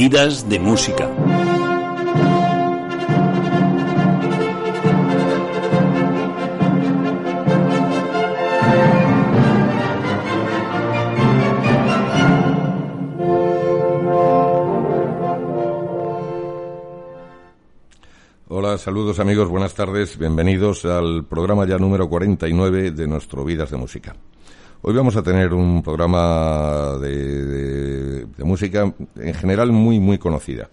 Vidas de música. Hola, saludos amigos, buenas tardes, bienvenidos al programa ya número 49 de nuestro Vidas de Música. Hoy vamos a tener un programa de, música en general muy, muy conocida.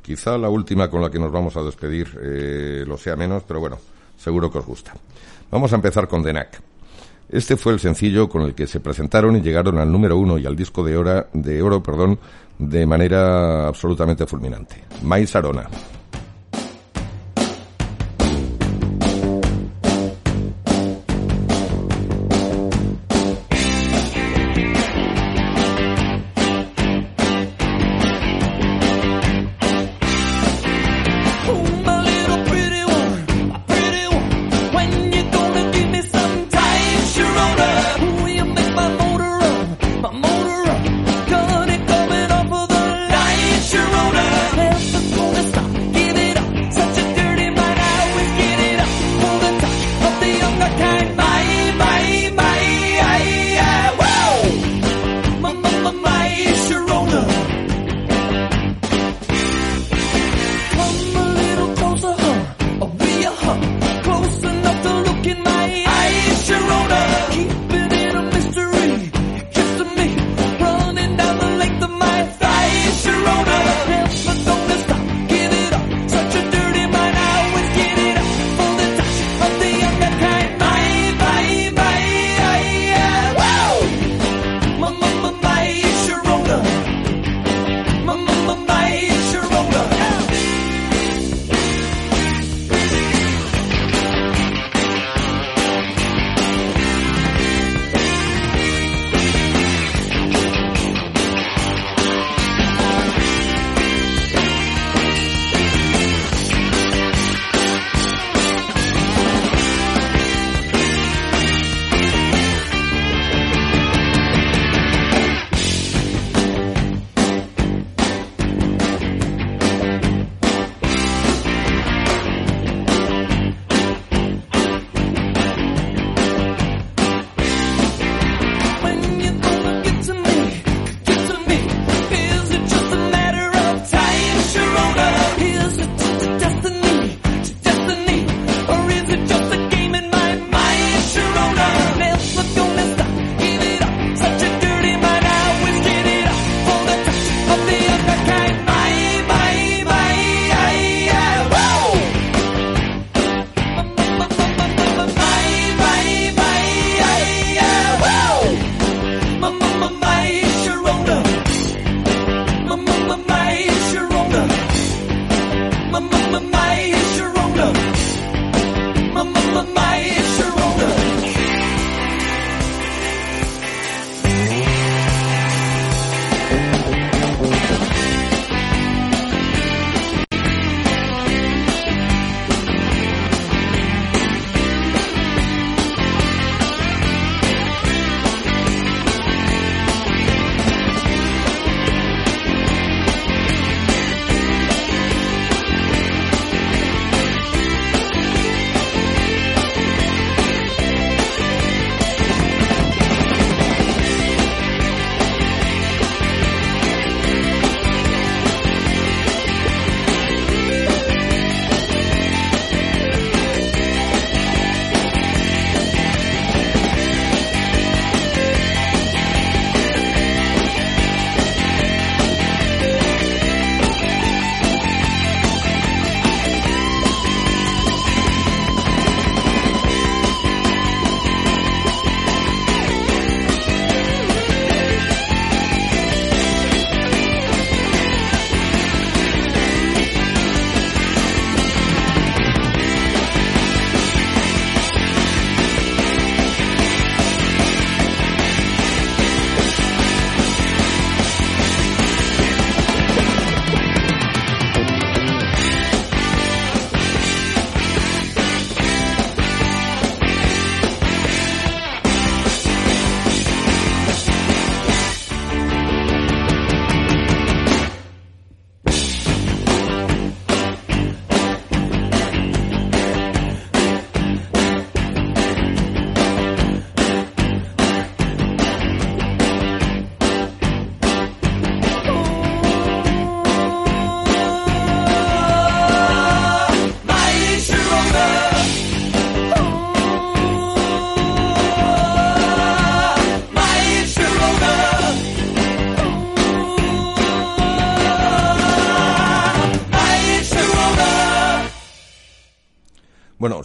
Quizá la última con la que nos vamos a despedir eh, lo sea menos, pero bueno, seguro que os gusta. Vamos a empezar con Denac. Este fue el sencillo con el que se presentaron y llegaron al número uno y al disco de, hora, de oro perdón, de manera absolutamente fulminante. Mais Arona.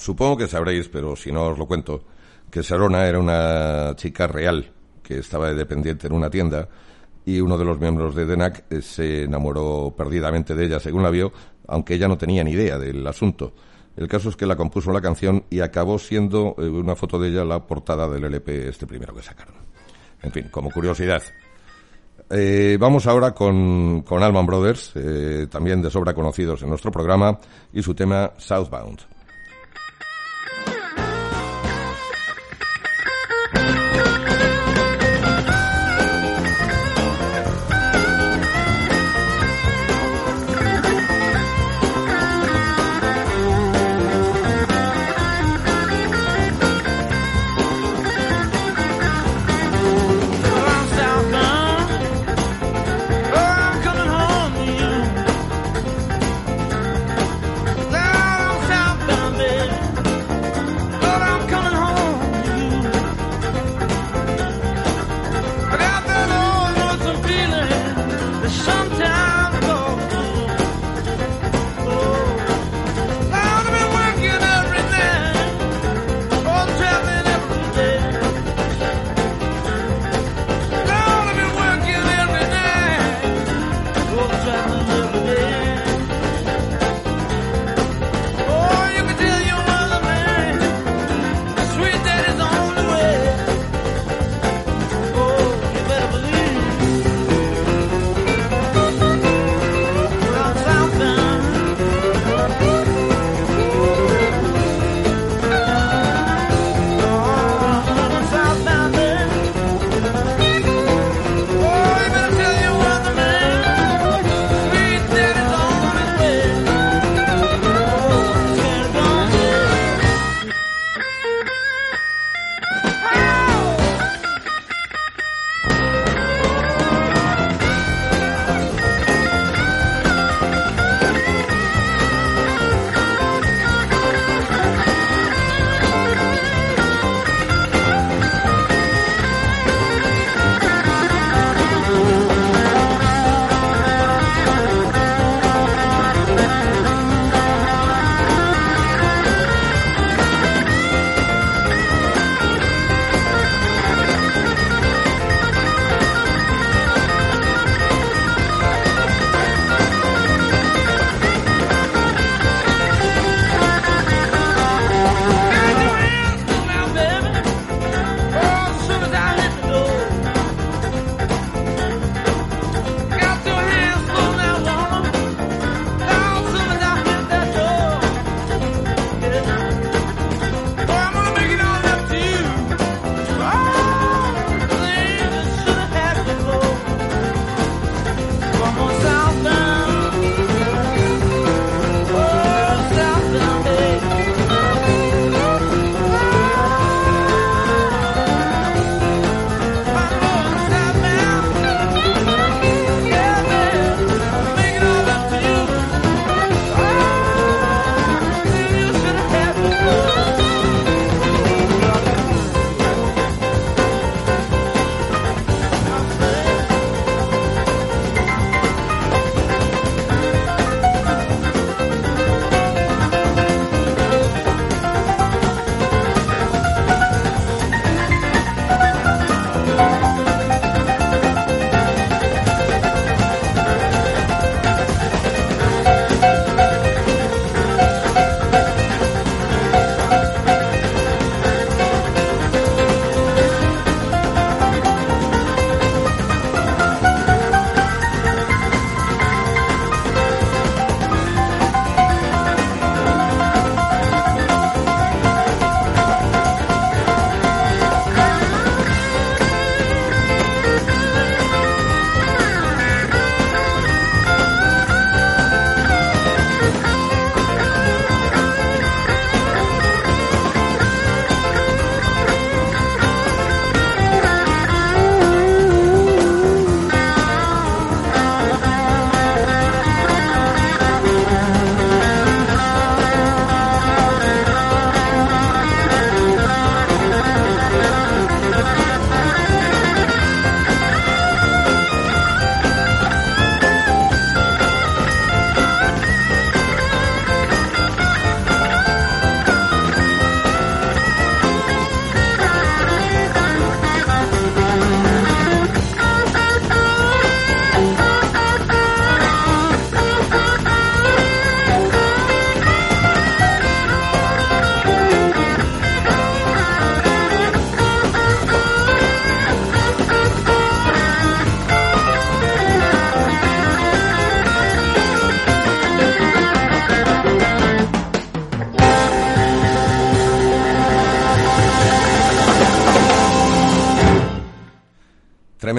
Supongo que sabréis, pero si no os lo cuento, que Sarona era una chica real que estaba de dependiente en una tienda y uno de los miembros de DENAC eh, se enamoró perdidamente de ella, según la vio, aunque ella no tenía ni idea del asunto. El caso es que la compuso la canción y acabó siendo eh, una foto de ella la portada del LP este primero que sacaron. En fin, como curiosidad. Eh, vamos ahora con, con Alman Brothers, también de sobra conocidos en nuestro programa, y su tema Southbound.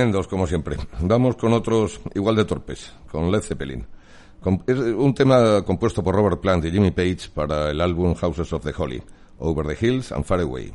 Tremendos, como siempre. Vamos con otros igual de torpes, con Led Zeppelin. Es un tema compuesto por Robert Plant y Jimmy Page para el álbum Houses of the Holy, Over the Hills and Far Away.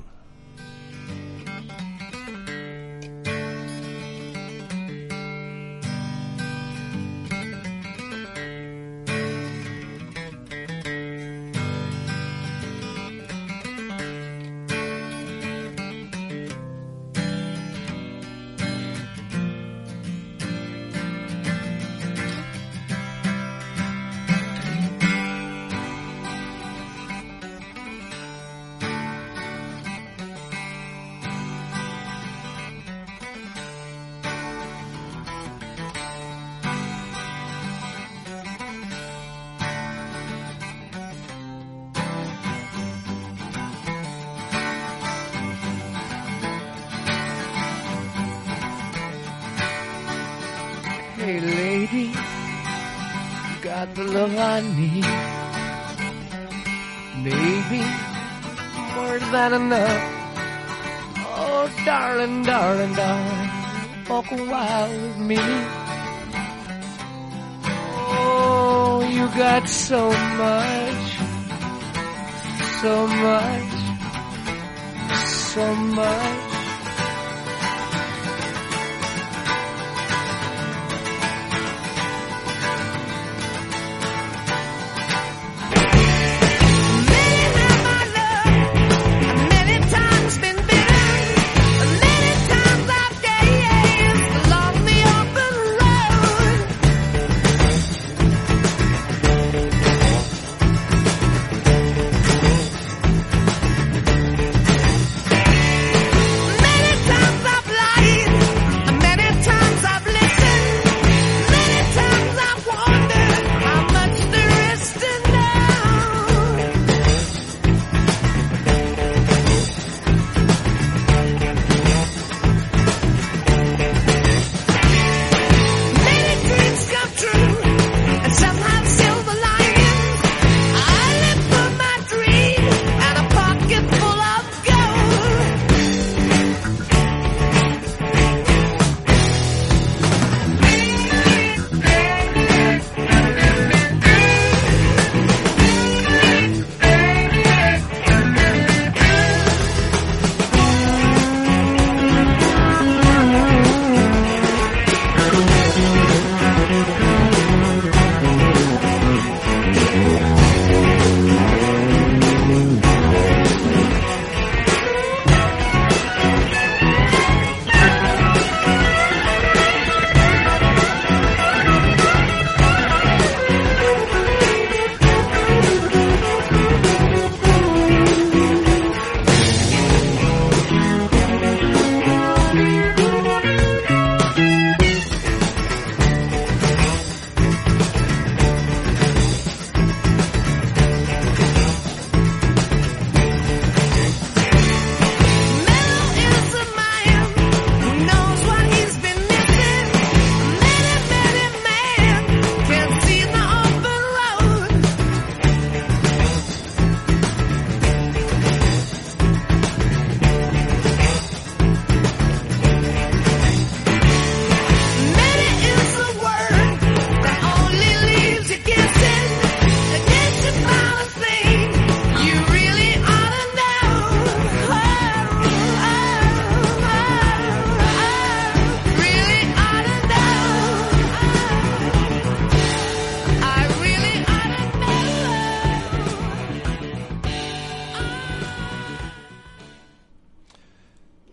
baby. You got the love I need. maybe more than enough. Oh, darling, darling, darling, walk a while with me. Oh, you got so much, so much, so much.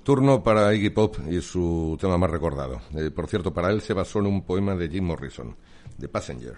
Turno para Iggy Pop y su tema más recordado. Eh, por cierto, para él se basó en un poema de Jim Morrison, The Passenger.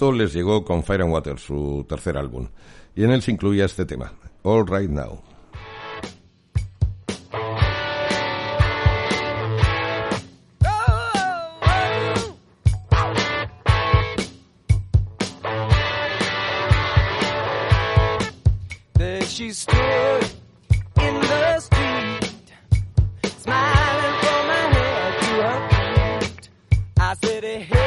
les llegó con Fire and Water, su tercer álbum, y en él se incluía este tema, All Right Now. I said, hey.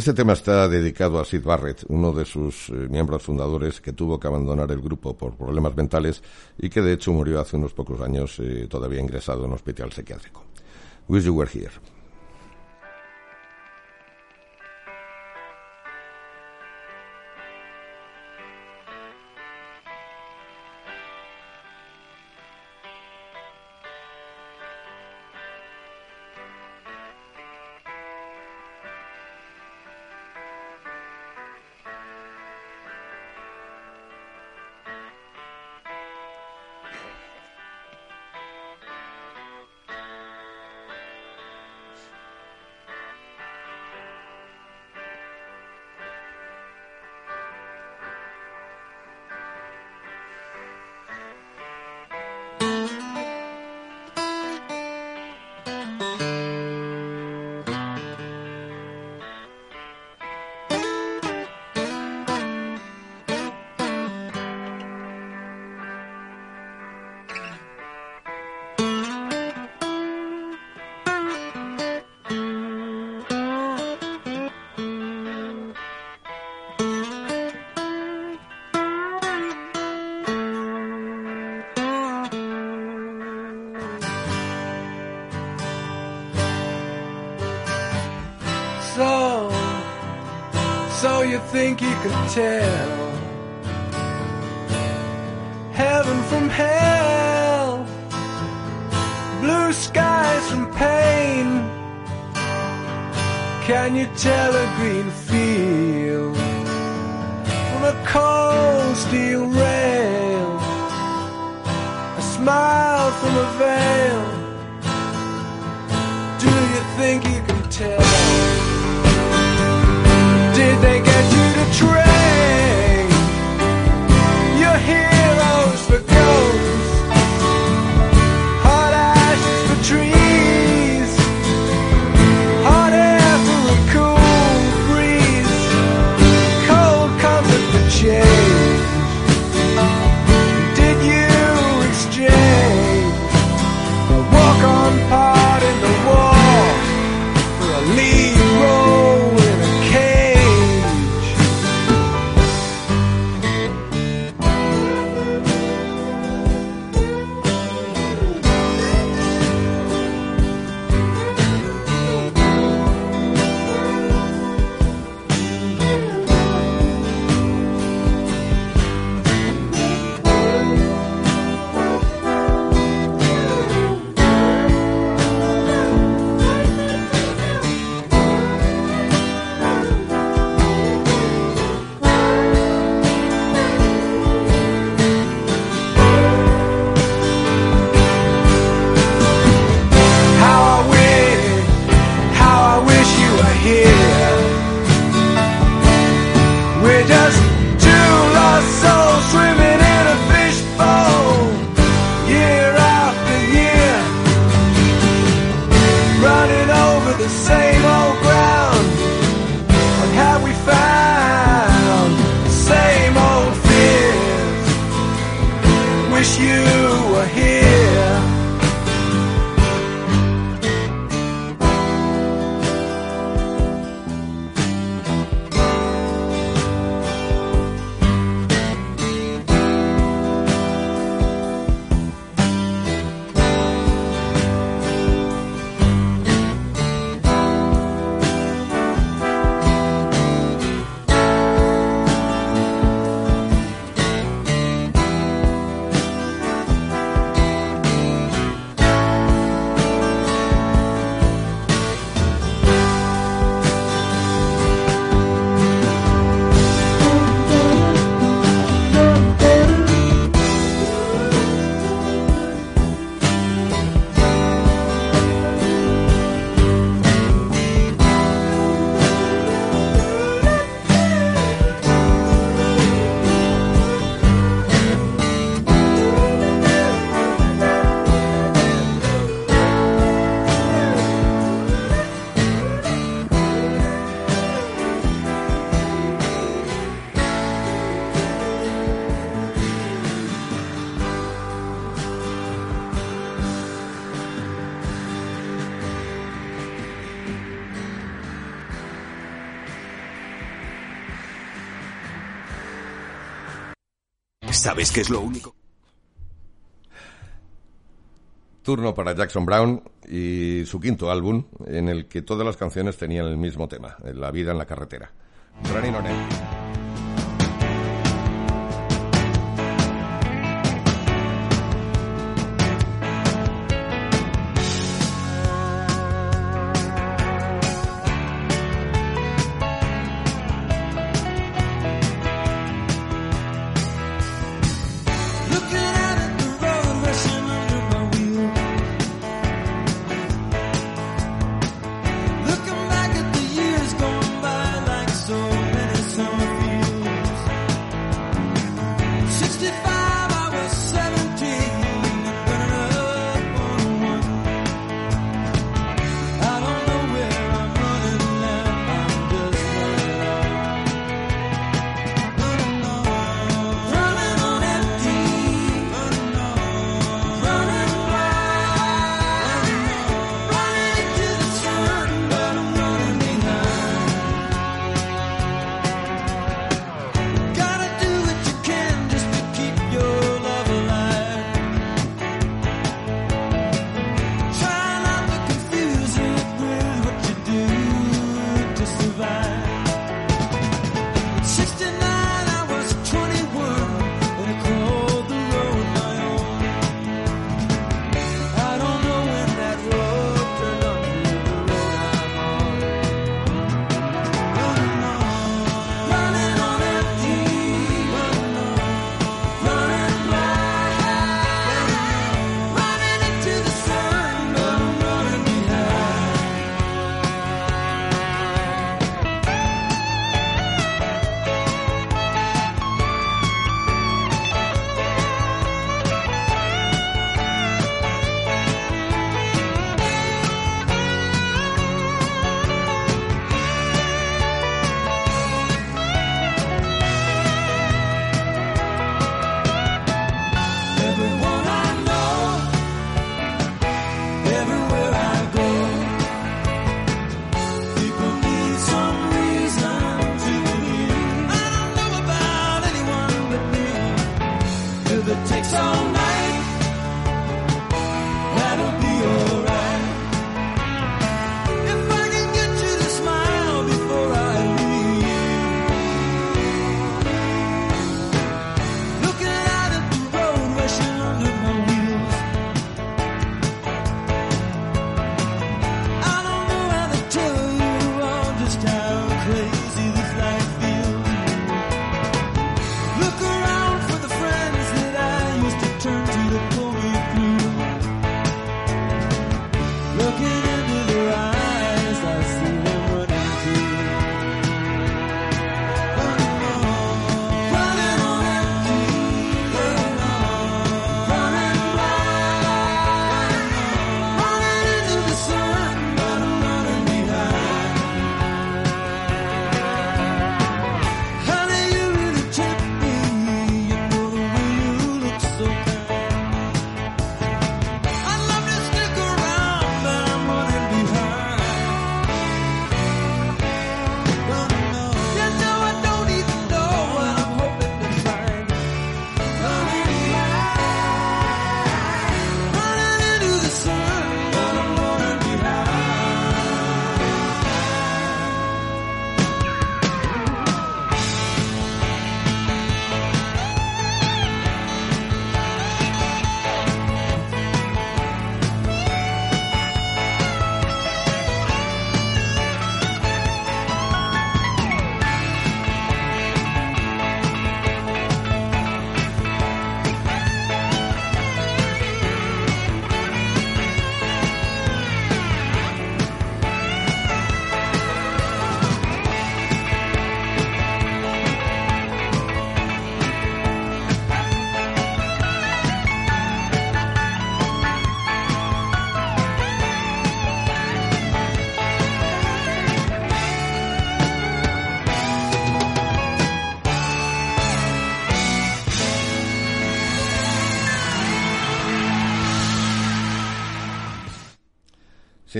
Este tema está dedicado a Sid Barrett, uno de sus eh, miembros fundadores que tuvo que abandonar el grupo por problemas mentales y que de hecho murió hace unos pocos años eh, todavía ingresado en un hospital psiquiátrico. Wish You Were Here. smile from a veil. Do you think you can tell? wish you were here. ¿Sabes qué es lo único? Turno para Jackson Brown y su quinto álbum, en el que todas las canciones tenían el mismo tema, La vida en la carretera.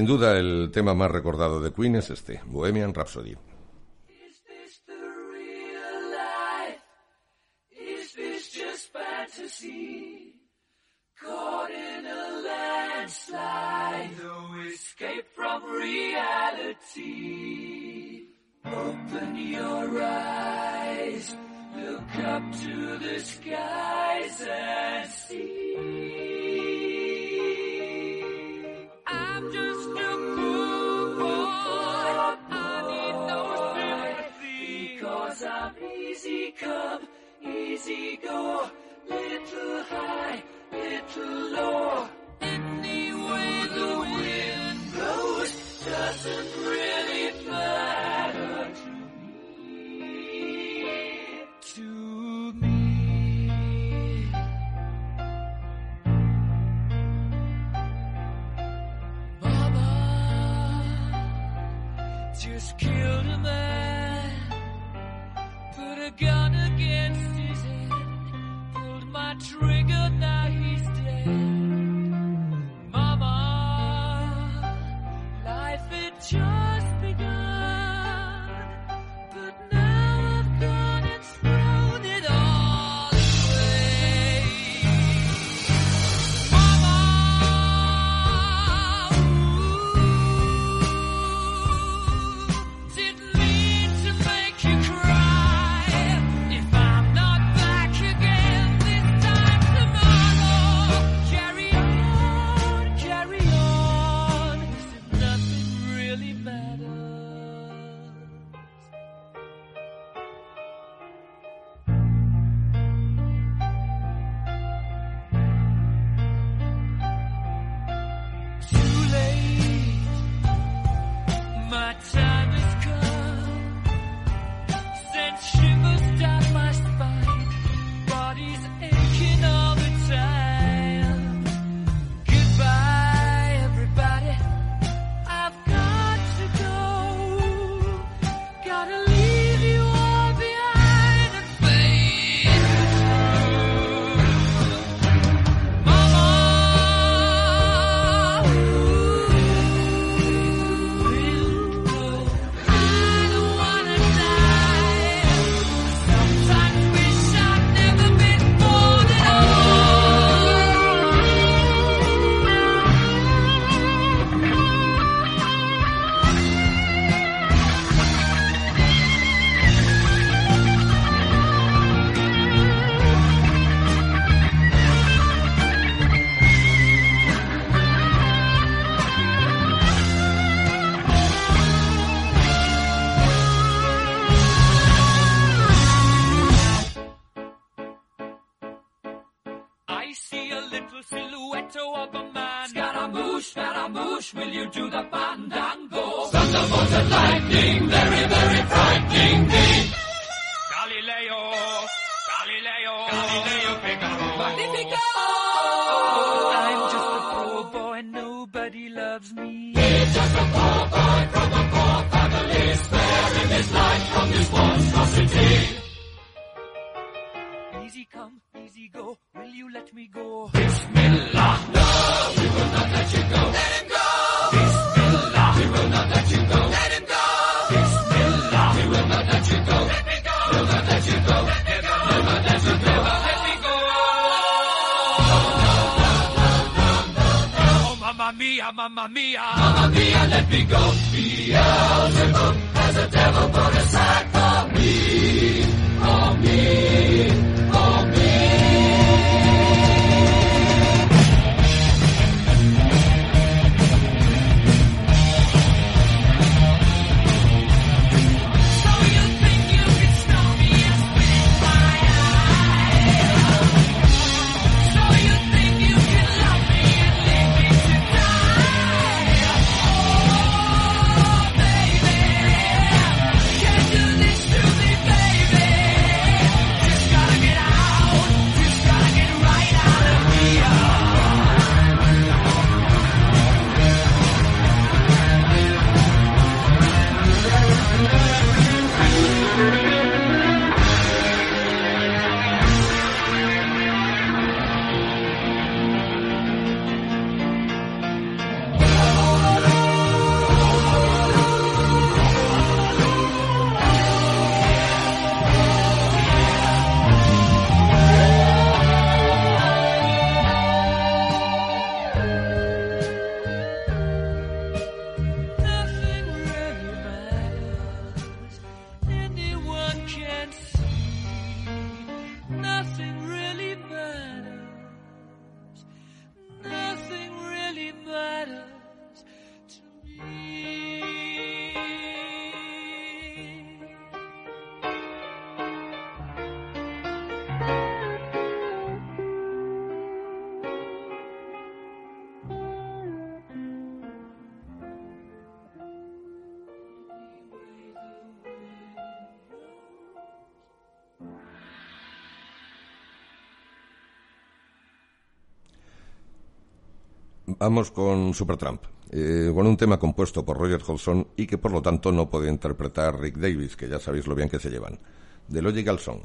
Sin duda, el tema más recordado de Queen es este, Bohemian Rhapsody. Open your eyes, look up to the skies and see. easy go, little high, little low. Vamos con Supertramp, eh, con un tema compuesto por Roger Hodgson y que por lo tanto no puede interpretar Rick Davis, que ya sabéis lo bien que se llevan. The Logical Song.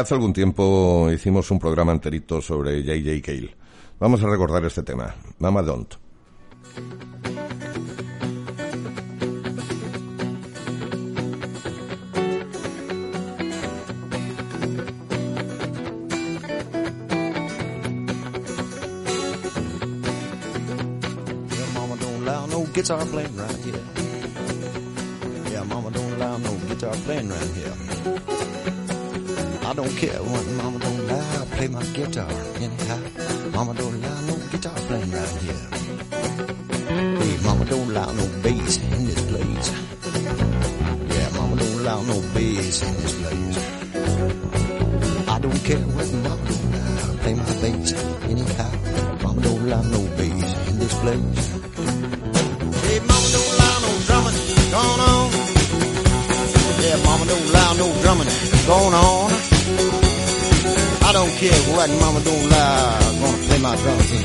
Hace algún tiempo hicimos un programa enterito sobre J.J. Cale. Vamos a recordar este tema, Mama Don't. Guitar playing right here. Yeah, mama don't allow no guitar playing right here. I don't care what mama don't allow, I play my guitar anyhow. Mama don't allow no guitar playing right here. Hey, mama don't allow no bass in this place. Yeah, mama don't allow no bass in this place. I don't care what mama don't allow, I play my bass anyhow. Mama don't allow no bass in this place. Hey, mama, don't allow no drumming going on. Yeah, mama, don't allow no drumming going on. Don't care what mama don't allow. I'm gonna play my drums don't.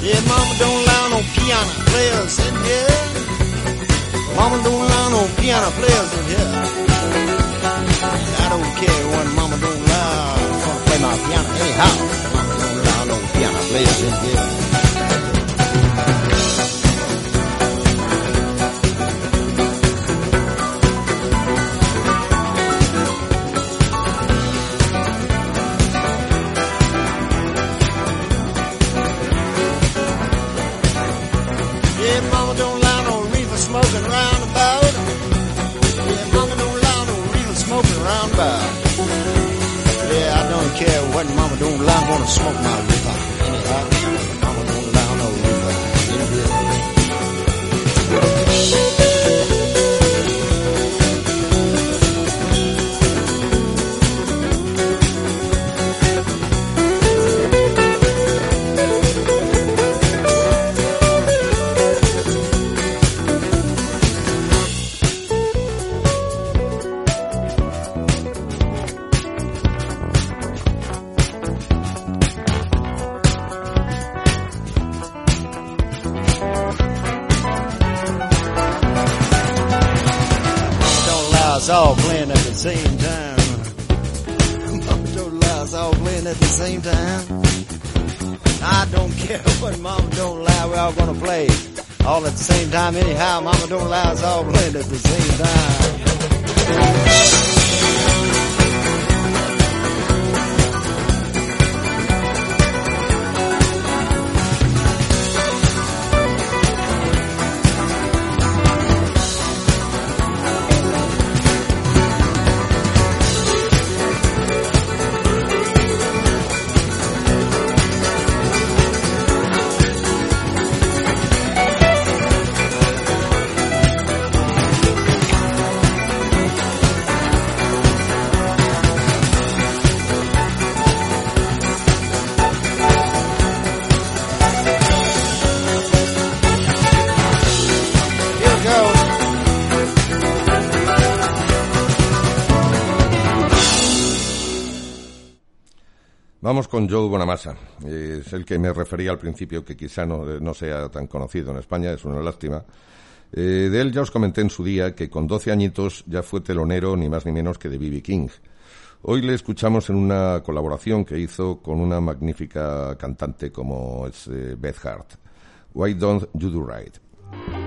Yeah, mama don't allow no piano players in here. Mama don't allow no piano players in here. Yeah. Time anyhow. Mama don't allow us all playing at the same time. Vamos con Joe Bonamassa. Es el que me refería al principio, que quizá no, no sea tan conocido en España, es una lástima. Eh, de él ya os comenté en su día que con 12 añitos ya fue telonero ni más ni menos que de B.B. King. Hoy le escuchamos en una colaboración que hizo con una magnífica cantante como es eh, Beth Hart. Why Don't You Do Right?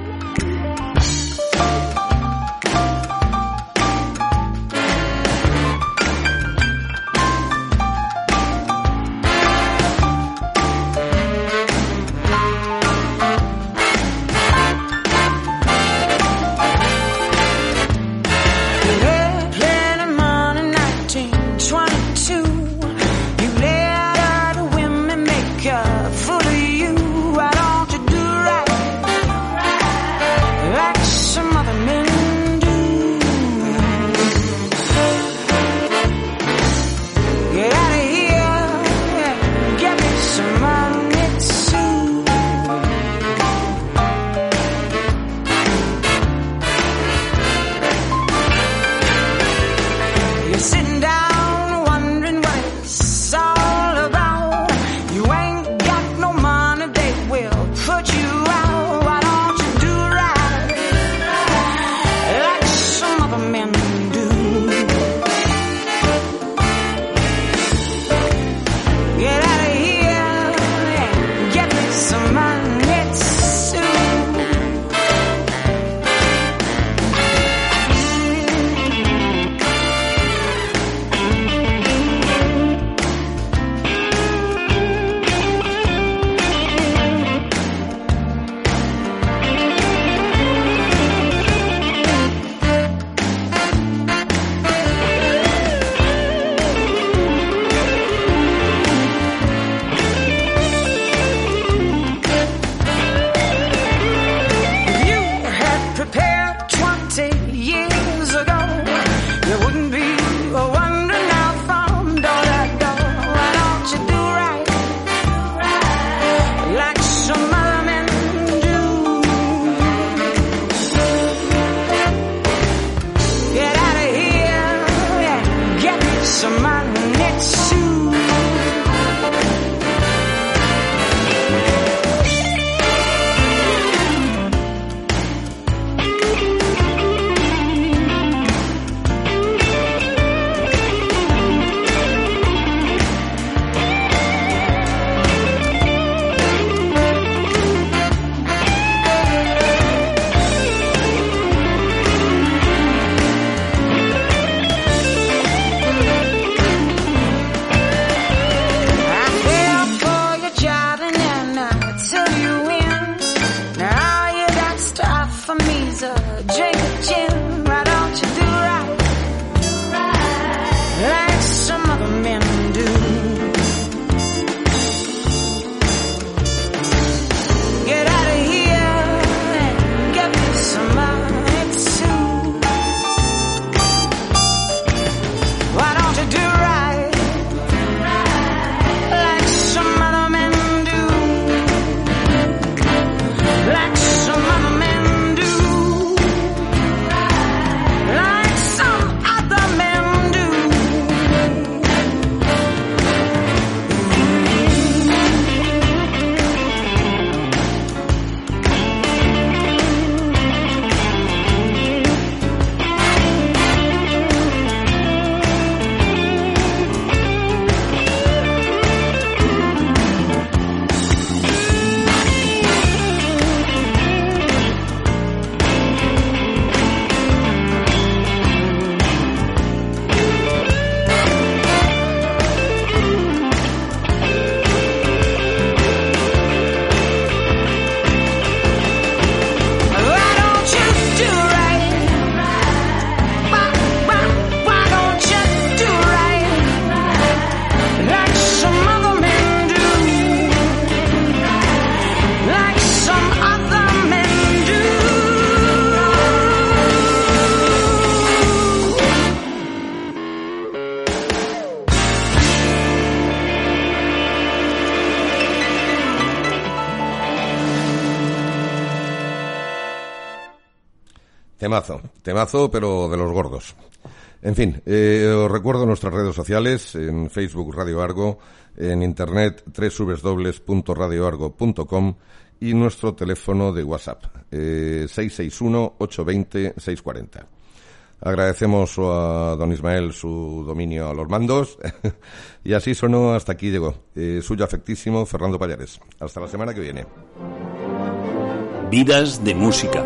Temazo, temazo, pero de los gordos. En fin, eh, os recuerdo nuestras redes sociales, en Facebook Radio Argo, en internet www.radioargo.com y nuestro teléfono de WhatsApp, eh, 661-820-640. Agradecemos a don Ismael su dominio a los mandos y así sonó hasta aquí llegó. Eh, suyo afectísimo Fernando Payares. Hasta la semana que viene. Vidas de música.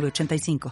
906985.